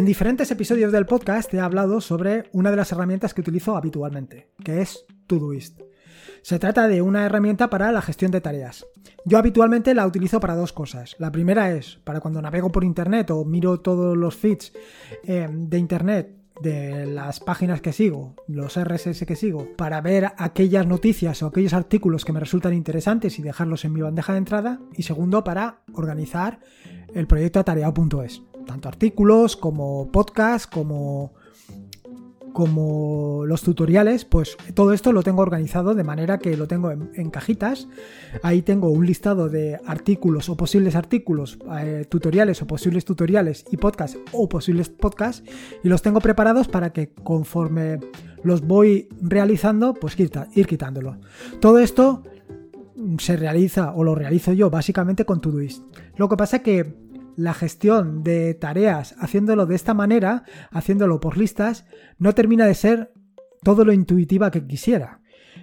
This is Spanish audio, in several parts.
En diferentes episodios del podcast he hablado sobre una de las herramientas que utilizo habitualmente, que es Todoist. Se trata de una herramienta para la gestión de tareas. Yo habitualmente la utilizo para dos cosas. La primera es para cuando navego por internet o miro todos los feeds eh, de internet de las páginas que sigo, los RSS que sigo, para ver aquellas noticias o aquellos artículos que me resultan interesantes y dejarlos en mi bandeja de entrada. Y segundo, para organizar el proyecto atareado.es. Tanto artículos como podcasts, como como los tutoriales, pues todo esto lo tengo organizado de manera que lo tengo en, cajitas. Ahí tengo un listado de artículos o posibles artículos, eh, tutoriales o posibles tutoriales y podcasts o posibles podcasts y los tengo preparados para que conforme los voy realizando, pues ir, ir quitándolo. Todo esto se realiza o lo realizo yo básicamente con Todoist. Lo que pasa que la gestión de tareas haciéndolo de esta manera, haciéndolo por listas, no termina de ser todo lo intuitiva que quisiera.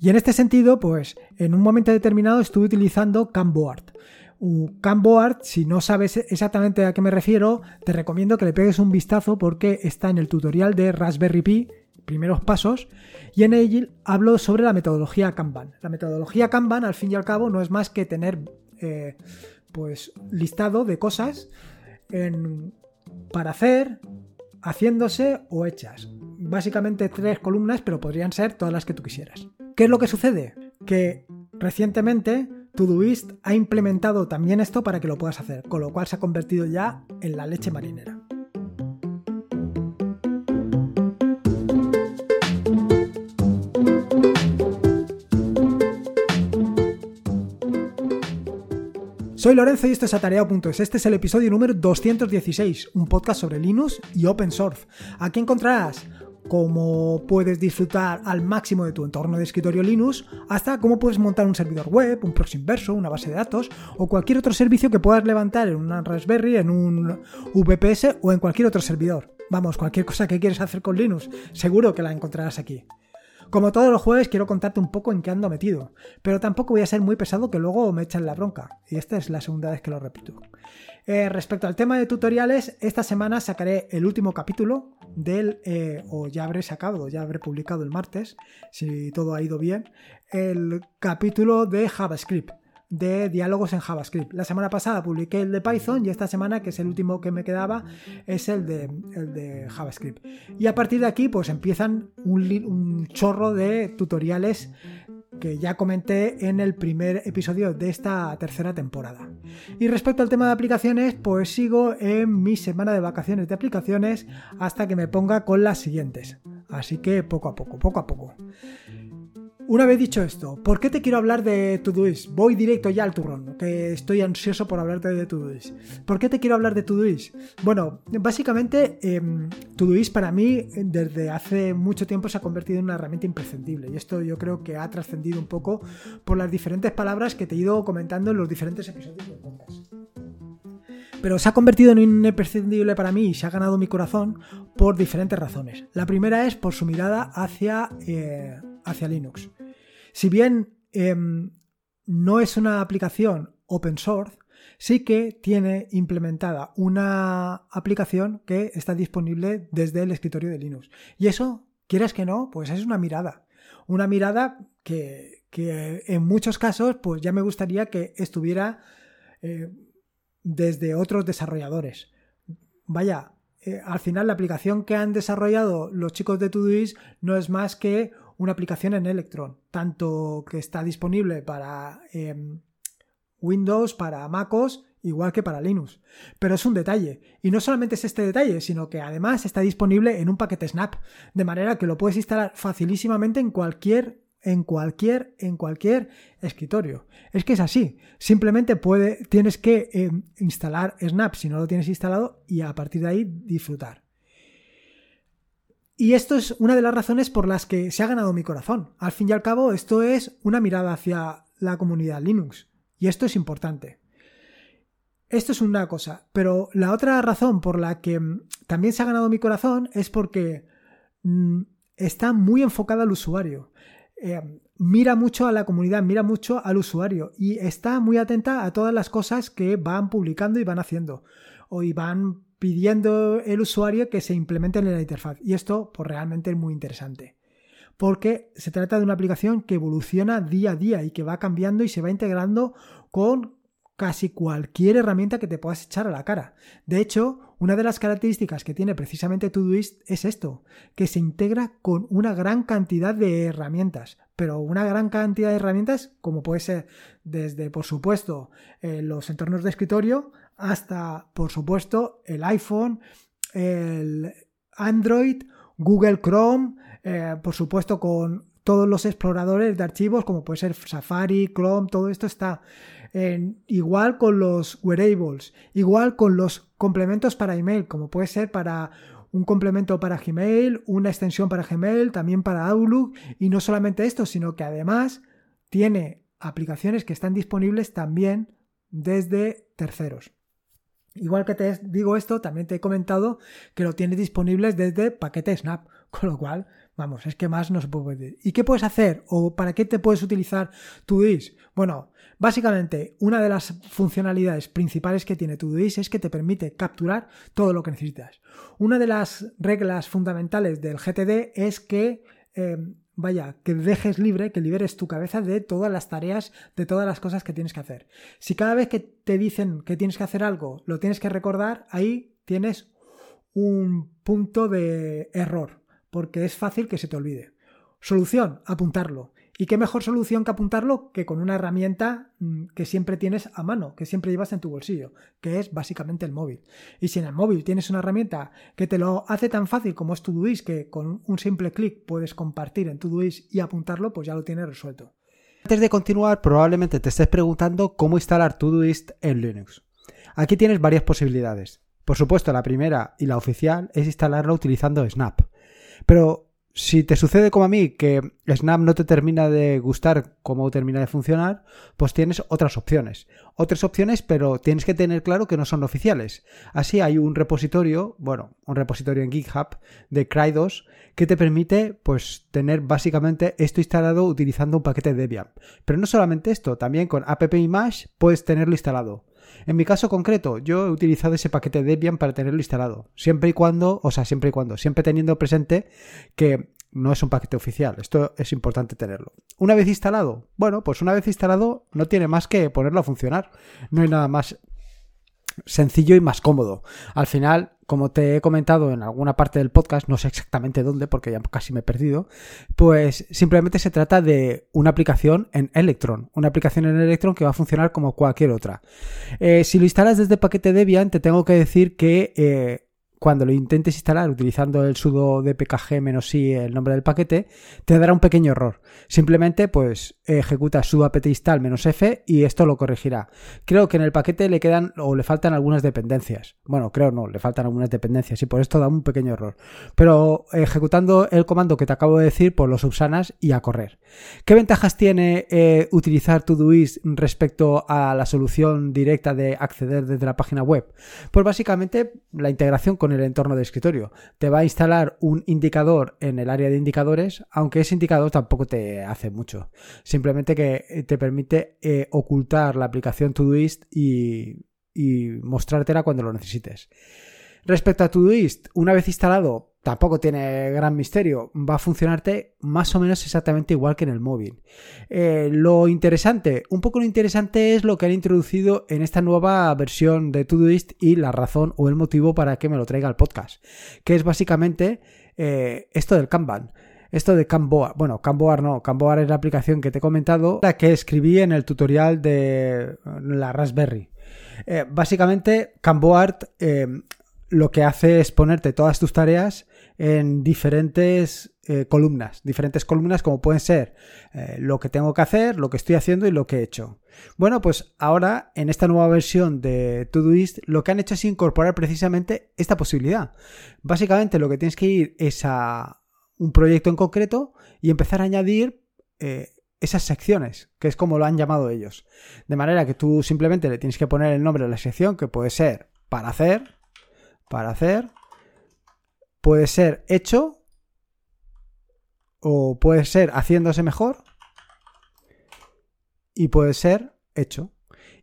Y en este sentido, pues en un momento determinado estuve utilizando Canboard. Canboard, si no sabes exactamente a qué me refiero, te recomiendo que le pegues un vistazo porque está en el tutorial de Raspberry Pi, primeros pasos, y en él hablo sobre la metodología Kanban. La metodología Kanban, al fin y al cabo, no es más que tener eh, pues listado de cosas para hacer, haciéndose o hechas. Básicamente tres columnas, pero podrían ser todas las que tú quisieras. ¿Qué es lo que sucede? Que recientemente Todoist ha implementado también esto para que lo puedas hacer, con lo cual se ha convertido ya en la leche marinera. Soy Lorenzo y esto es Atareado.es. Este es el episodio número 216, un podcast sobre Linux y Open Source. Aquí encontrarás cómo puedes disfrutar al máximo de tu entorno de escritorio Linux, hasta cómo puedes montar un servidor web, un proxy inverso, una base de datos o cualquier otro servicio que puedas levantar en una Raspberry, en un VPS o en cualquier otro servidor. Vamos, cualquier cosa que quieres hacer con Linux, seguro que la encontrarás aquí. Como todos los jueves quiero contarte un poco en qué ando metido, pero tampoco voy a ser muy pesado que luego me echan la bronca, y esta es la segunda vez que lo repito. Eh, respecto al tema de tutoriales, esta semana sacaré el último capítulo del, eh, o ya habré sacado, ya habré publicado el martes, si todo ha ido bien, el capítulo de JavaScript de diálogos en JavaScript. La semana pasada publiqué el de Python y esta semana, que es el último que me quedaba, es el de, el de JavaScript. Y a partir de aquí, pues empiezan un, chorro de tutoriales que ya comenté en el primer episodio de esta tercera temporada. Y respecto al tema de aplicaciones, pues sigo en mi semana de vacaciones de aplicaciones hasta que me ponga con las siguientes. Así que poco a poco, poco a poco. Una vez dicho esto, ¿por qué te quiero hablar de Todoist? Voy directo ya al turrón, que estoy ansioso por hablarte de Todoist. ¿Por qué te quiero hablar de Todoist? Bueno, básicamente eh, para mí desde hace mucho tiempo se ha convertido en una herramienta imprescindible y esto yo creo que ha trascendido un poco por las diferentes palabras que te he ido comentando en los diferentes episodios del podcast. Pero se ha convertido en imprescindible para mí y se ha ganado mi corazón por diferentes razones. La primera es por su mirada hacia, eh, hacia Linux. Si bien em, no es una aplicación open source, sí que tiene implementada una aplicación que está disponible desde el escritorio de Linux. Y eso, quieras que no, pues es una mirada. Una mirada que, en muchos casos, pues ya me gustaría que estuviera eh, desde otros desarrolladores. Vaya, eh, al final la aplicación que han desarrollado los chicos de Todoist no es más que una aplicación en Electron, tanto que está disponible para em, Windows, para MacOS, igual que para Linux. Pero es un detalle. Y no solamente es este detalle, sino que además está disponible en un paquete Snap, de manera que lo puedes instalar facilísimamente en cualquier en cualquier en cualquier escritorio. Es que es así. Simplemente puede, tienes que em, instalar Snap si no lo tienes instalado y a partir de ahí disfrutar. Y esto es una de las razones por las que se ha ganado mi corazón. Al fin y al cabo, esto es una mirada hacia la comunidad Linux. Y esto es importante. Esto es una cosa. Pero la otra razón por la que mm, también se ha ganado mi corazón es porque mm, está muy enfocada al usuario. Eh, mira mucho a la comunidad, mira mucho al usuario y está muy atenta a todas las cosas que van publicando y van haciendo o y van pidiendo el usuario que se implemente en la interfaz. Y esto, pues realmente es muy interesante. Porque se trata de una aplicación que evoluciona día a día y que va cambiando y se va integrando con casi cualquier herramienta que te puedas echar a la cara. De hecho, una de las características que tiene precisamente Todoist es esto, que se integra con una gran cantidad de herramientas, pero una gran cantidad de herramientas como puede ser desde, por supuesto, eh, los entornos de escritorio hasta, por supuesto, el iPhone, el Android, Google Chrome, eh, por supuesto con todos los exploradores de archivos como puede ser Safari, Chrome, todo esto está igual con los wearables, igual con los complementos para email, como puede ser para un complemento para Gmail, una extensión para Gmail, también para Outlook, y no solamente esto, sino que además tiene aplicaciones que están disponibles también desde terceros. Igual que te digo esto, también te he comentado que lo tienes disponibles desde paquete Snap, con lo cual, vamos, es que más no se puede pedir. ¿Y qué puedes hacer o para qué te puedes utilizar Todoist? Bueno, básicamente una de las funcionalidades principales que tiene Todoist es que te permite capturar todo lo que necesitas. Una de las reglas fundamentales del GTD es que em, vaya, que dejes libre, que liberes tu cabeza de todas las tareas, de todas las cosas que tienes que hacer. Si cada vez que te dicen que tienes que hacer algo, lo tienes que recordar, ahí tienes un punto de error, porque es fácil que se te olvide. Solución, apuntarlo. ¿Y qué mejor solución que apuntarlo que con una herramienta mm, que siempre tienes a mano, que siempre llevas en tu bolsillo, que es básicamente el móvil? Y si en el móvil tienes una herramienta que te lo hace tan fácil como es Todoist, que con un simple clic puedes compartir en Todoist y apuntarlo, pues ya lo tienes resuelto. Antes de continuar, probablemente te estés preguntando cómo instalar Todoist en Linux. Aquí tienes varias posibilidades. Por supuesto, la primera y la oficial es instalarlo utilizando Snap. Pero si te sucede como a mí que Snap no te termina de gustar cómo termina de funcionar, pues tienes otras opciones. Otras opciones, pero tienes que tener claro que no son oficiales. Así hay un repositorio, bueno, un repositorio en GitHub de Cry2 que te permite pues tener básicamente esto instalado utilizando un paquete Debian. Pero no solamente esto, también con app-image puedes tenerlo instalado. En mi caso concreto, yo he utilizado ese paquete Debian para tenerlo instalado. Siempre y cuando, o sea, siempre y cuando, siempre teniendo presente que no es un paquete oficial. Esto es importante tenerlo. Una vez instalado, bueno, pues una vez instalado no tiene más que ponerlo a funcionar. No hay nada más sencillo y más cómodo. Al final, como te he comentado en alguna parte del podcast, no sé exactamente dónde porque ya casi me he perdido, pues simplemente se trata de una aplicación en Electron, una aplicación en Electron que va a funcionar como cualquier otra. Eh, si lo instalas desde paquete Debian, te tengo que decir que eh, cuando lo intentes instalar utilizando el sudo dpkg-i, el nombre del paquete, te dará un pequeño error. Simplemente, pues, ejecuta sudo apt install "-f y esto lo corregirá. Creo que en el paquete le quedan o le faltan algunas dependencias. Bueno, creo no, le faltan algunas dependencias y por esto da un pequeño error. Pero ejecutando el comando que te acabo de decir, pues lo subsanas y a correr. ¿Qué ventajas tiene eh, utilizar Todoist respecto a la solución directa de acceder desde la página web? Pues básicamente la integración con el entorno de escritorio. Te va a instalar un indicador en el área de indicadores, aunque ese indicador tampoco te hace mucho. Simplemente que te permite eh, ocultar la aplicación Todoist y, y mostrártela cuando lo necesites. Respecto a Todoist, una vez instalado, tampoco tiene gran misterio, va a funcionarte más o menos exactamente igual que en el móvil. Eh, lo interesante, un poco lo interesante es lo que han introducido en esta nueva versión de Todoist y la razón o el motivo para que me lo traiga al podcast, que es básicamente eh, esto del Kanban. Esto de Camboar, bueno, Camboar no, Camboar es la aplicación que te he comentado, la que escribí en el tutorial de la Raspberry. Eh, básicamente, Camboart lo que hace es ponerte todas tus tareas en diferentes eh, columnas, diferentes columnas como pueden ser eh, lo que tengo que hacer, lo que estoy haciendo y lo que he hecho. Bueno, pues ahora en esta nueva versión de Todoist lo que han hecho es incorporar precisamente esta posibilidad. Básicamente lo que tienes que ir es a un proyecto en concreto y empezar a añadir eh, esas secciones, que es como lo han llamado ellos. De manera que tú simplemente le tienes que poner el nombre de la sección, que puede ser para hacer, para hacer. Puede ser hecho o puede ser haciéndose mejor y puede ser hecho.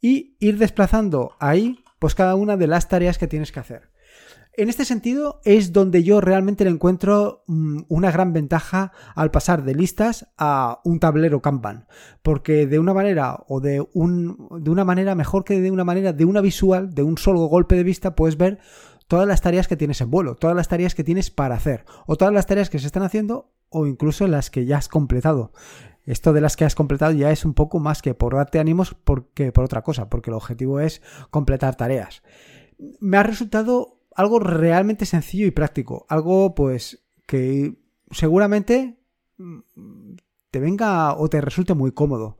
Y ir desplazando ahí pues cada una de las tareas que tienes que hacer. en este sentido es donde yo realmente le encuentro mm, una gran ventaja al pasar de listas a un tablero Kanban, porque de una manera o de, un, de una manera mejor que de una manera de una visual, de un solo golpe de vista, puedes ver todas las tareas que tienes en vuelo, todas las tareas que tienes para hacer, o todas las tareas que se están haciendo, o incluso las que ya has completado. Esto de las que has completado ya es un poco más que por darte ánimos porque por otra cosa, porque el objetivo es completar tareas. Me ha resultado algo realmente sencillo y práctico. Algo, pues, que seguramente mm, te venga o te resulte muy cómodo.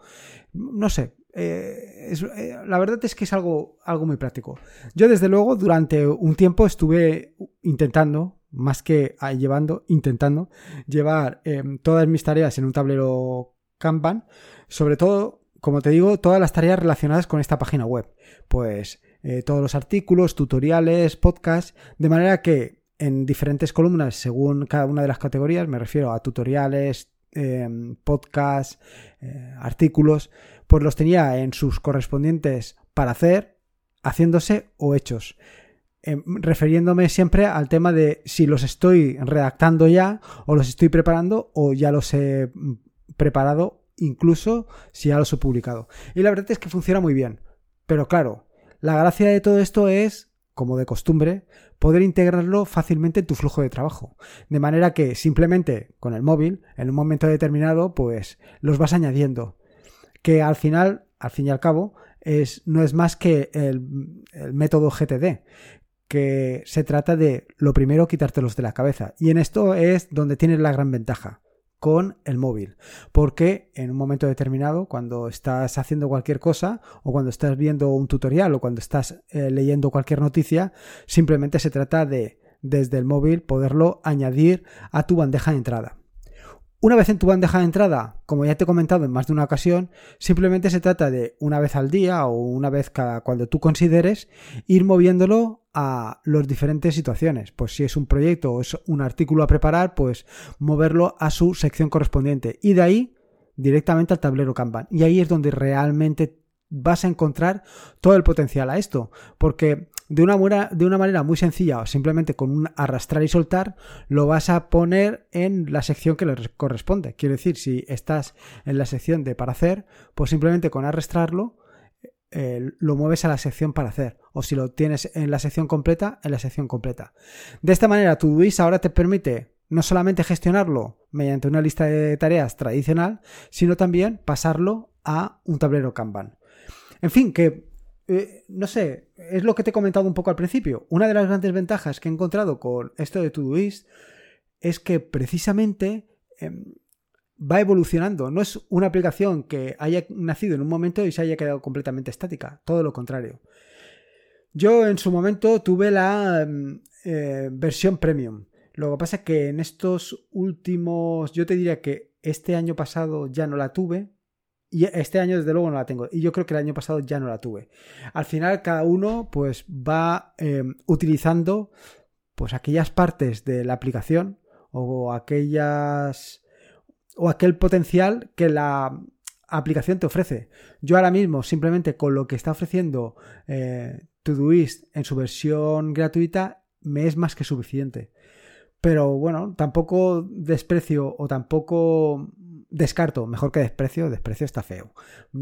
No sé. Eh, eh, la verdad es que es algo, algo muy práctico. Yo, desde luego, durante un tiempo estuve intentando, más que llevando, intentando llevar em, todas mis tareas en un tablero Kanban, sobre todo, como te digo, todas las tareas relacionadas con esta página web. Pues eh, todos los artículos, tutoriales, podcasts, de manera que en diferentes columnas, según cada una de las categorías, me refiero a tutoriales, em, podcasts, eh, artículos, pues los tenía en sus correspondientes para hacer, haciéndose o hechos. Em, refiriéndome siempre al tema de si los estoy redactando ya o los estoy preparando o ya los he mm, preparado incluso si ya los he publicado. Y la verdad es que funciona muy bien. Pero claro, la gracia de todo esto es, como de costumbre, poder integrarlo fácilmente en tu flujo de trabajo. De manera que simplemente con el móvil, en un momento determinado, pues los vas añadiendo. Que al final, al fin y al cabo, es, no es más que el, el método GTD, que se trata de lo primero quitártelos de la cabeza. Y en esto es donde tienes la gran ventaja con el móvil. Porque en un momento determinado, cuando estás haciendo cualquier cosa, o cuando estás viendo un tutorial, o cuando estás eh, leyendo cualquier noticia, simplemente se trata de, desde el móvil, poderlo añadir a tu bandeja de entrada. Una vez en tu bandeja de entrada, como ya te he comentado en más de una ocasión, simplemente se trata de una vez al día o una vez cada cuando tú consideres ir moviéndolo a las diferentes situaciones. Pues si es un proyecto o es un artículo a preparar, pues moverlo a su sección correspondiente y de ahí directamente al tablero Kanban. Y ahí es donde realmente vas a encontrar todo el potencial a esto, porque de una, manera, de una manera muy sencilla simplemente con un arrastrar y soltar, lo vas a poner en la sección que le corresponde. Quiero decir, si estás en la sección de para hacer, pues simplemente con arrastrarlo eh, lo mueves a la sección para hacer. O si lo tienes en la sección completa, en la sección completa. De esta manera, Todoist ahora te permite no solamente gestionarlo mediante una lista de tareas tradicional, sino también pasarlo a un tablero Kanban. En fin, que eh, no sé, es lo que te he comentado un poco al principio. Una de las grandes ventajas que he encontrado con esto de Todoist es que precisamente em, va evolucionando. No es una aplicación que haya nacido en un momento y se haya quedado completamente estática. Todo lo contrario. Yo en su momento tuve la em, eh, versión premium. Lo que pasa es que en estos últimos, yo te diría que este año pasado ya no la tuve, y este año, desde luego, no la tengo. Y yo creo que el año pasado ya no la tuve. Al final, cada uno pues va em, utilizando pues aquellas partes de la aplicación o aquellas o aquel potencial que la aplicación te ofrece. Yo ahora mismo, simplemente con lo que está ofreciendo eh, Todoist en su versión gratuita, me es más que suficiente. Pero bueno, tampoco desprecio o tampoco descarto, mejor que desprecio, desprecio está feo.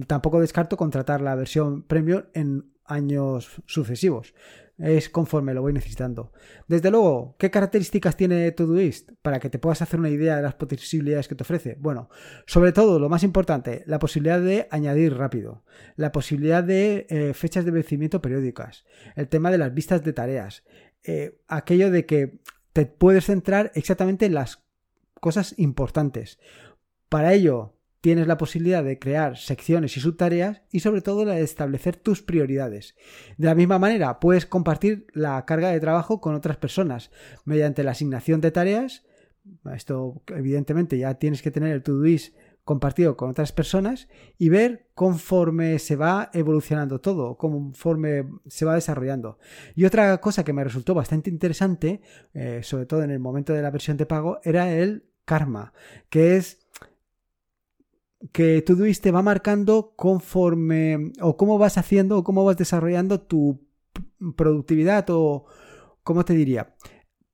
Tampoco descarto contratar la versión premium en años sucesivos. Es conforme lo voy necesitando. Desde luego, ¿qué características tiene Todoist para que te puedas hacer una idea de las posibilidades que te ofrece? Bueno, sobre todo, lo más importante, la posibilidad de añadir rápido, la posibilidad de eh, fechas de vencimiento periódicas, el tema de las vistas de tareas, eh, aquello de que te puedes centrar exactamente en las cosas importantes. Para ello, tienes la posibilidad de crear secciones y subtareas y sobre todo la de establecer tus prioridades. De la misma manera, puedes compartir la carga de trabajo con otras personas mediante la asignación de tareas. Esto evidentemente ya tienes que tener el Todoist compartido con otras personas y ver conforme se va evolucionando todo, conforme se va desarrollando. Y otra cosa que me resultó bastante interesante, eh, sobre todo en el momento de la versión de pago, era el karma, que es que Todoist te va marcando conforme o cómo vas haciendo o cómo vas desarrollando tu productividad o ¿cómo te diría?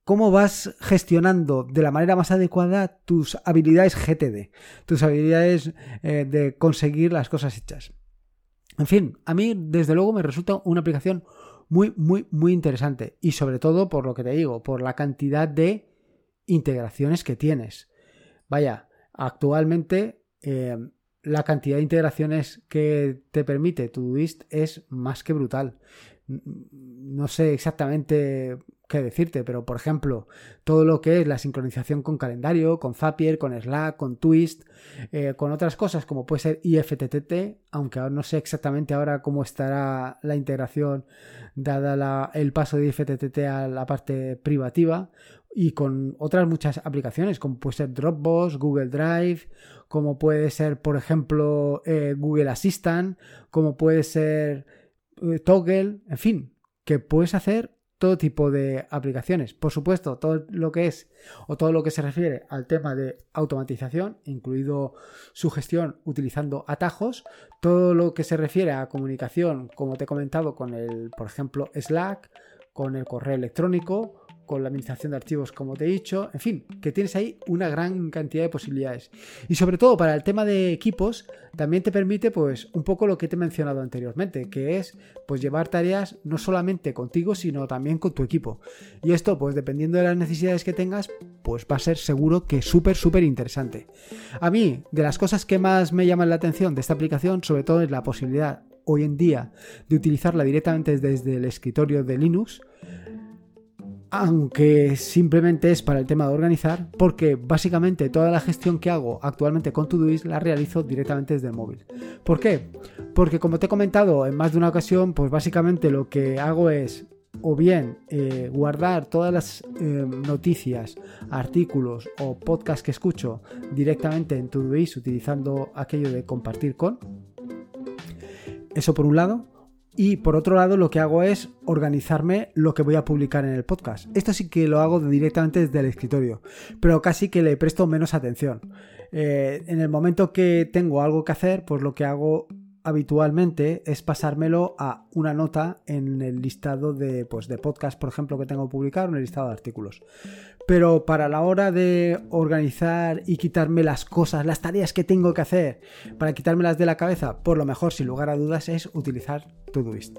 cómo vas gestionando de la manera más adecuada tus habilidades GTD, tus habilidades eh, de conseguir las cosas hechas. En fin, a mí desde luego me resulta una aplicación muy, muy, muy interesante y sobre todo por lo que te digo, por la cantidad de integraciones que tienes. Vaya, actualmente eh, la cantidad de integraciones que te permite Todoist es más que brutal. No sé exactamente qué decirte, pero por ejemplo, todo lo que es la sincronización con calendario, con Zapier, con Slack, con Twist, eh, con otras cosas como puede ser IFTTT, aunque no sé exactamente ahora cómo estará la integración dada el paso de IFTTT a la parte privativa, y con otras muchas aplicaciones como puede ser Dropbox, Google Drive, como puede ser por ejemplo eh, Google Assistant, como puede ser eh, Toggle, en fin, que puedes hacer todo tipo de aplicaciones. Por supuesto, todo lo que es o todo lo que se refiere al tema de automatización, incluido su gestión utilizando atajos, todo lo que se refiere a comunicación, como te he comentado, con el, por ejemplo, Slack, con el correo electrónico con la administración de archivos, como te he dicho. En fin, que tienes ahí una gran cantidad de posibilidades. Y sobre todo para el tema de equipos, también te permite, pues, un poco lo que te he mencionado anteriormente, que es, pues, llevar tareas no solamente contigo, sino también con tu equipo. Y esto, pues, dependiendo de las necesidades que tengas, pues va a ser seguro que súper, súper interesante. A mí, de las cosas que más me llaman la atención de esta aplicación, sobre todo es la posibilidad hoy en día de utilizarla directamente desde el escritorio de Linux aunque simplemente es para el tema de organizar, porque básicamente toda la gestión que hago actualmente con Todoist la realizo directamente desde el móvil. ¿Por qué? Porque como te he comentado en más de una ocasión, pues básicamente lo que hago es o bien eh, guardar todas las eh, noticias, artículos o podcasts que escucho directamente en Todoist utilizando aquello de compartir con. Eso por un lado. Y por otro lado, lo que hago es organizarme lo que voy a publicar en el podcast. Esto sí que lo hago directamente desde el escritorio, pero casi que le presto menos atención. Eh, en el momento que tengo algo que hacer, pues lo que hago habitualmente es pasármelo a una nota en el listado de, pues, de podcast, por ejemplo, que tengo publicado, en el listado de artículos. Pero para la hora de organizar y quitarme las cosas, las tareas que tengo que hacer, para quitármelas de la cabeza, por lo mejor, sin lugar a dudas, es utilizar Todoist.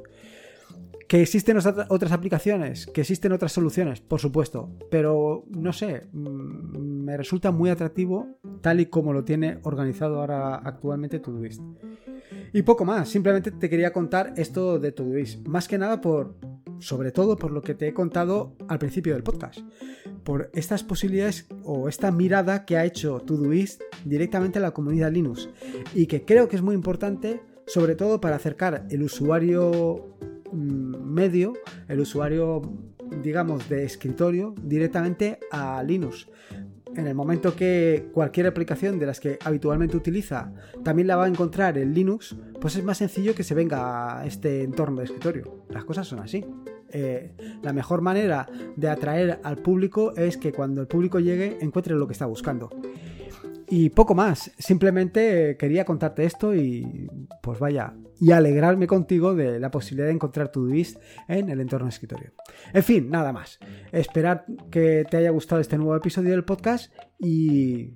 ¿Que existen otras aplicaciones? ¿Que existen otras soluciones? Por supuesto. Pero no sé, mm, me resulta muy atractivo tal y como lo tiene organizado ahora actualmente Todoist. Y poco más, simplemente te quería contar esto de Todoist. Más que nada por, sobre todo por lo que te he contado al principio del podcast. Por estas posibilidades o esta mirada que ha hecho Todoist directamente a la comunidad Linux. Y que creo que es muy importante, sobre todo para acercar el usuario medio, el usuario, digamos, de escritorio directamente a Linux. En el momento que cualquier aplicación de las que habitualmente utiliza también la va a encontrar en Linux, pues es más sencillo que se venga a este entorno de escritorio. Las cosas son así. Eh, la mejor manera de atraer al público es que cuando el público llegue encuentre lo que está buscando. Y poco más, simplemente quería contarte esto y pues vaya, y alegrarme contigo de la posibilidad de encontrar tu Todoist en el entorno escritorio. En fin, nada más. Esperar que te haya gustado este nuevo episodio del podcast y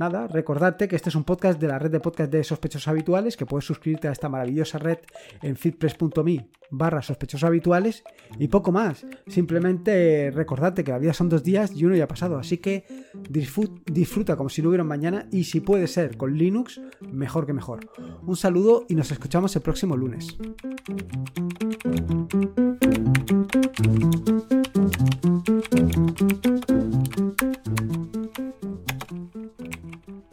nada, recordarte que este es un podcast de la red de podcast de sospechosos habituales, que puedes suscribirte a esta maravillosa red en fitpress.me barra habituales y poco más. Simplemente recordarte que la vida son dos días y uno ya ha pasado, así que disfruta como si no hubiera mañana y si puede ser con Linux, mejor que mejor. Un saludo y nos escuchamos el próximo lunes.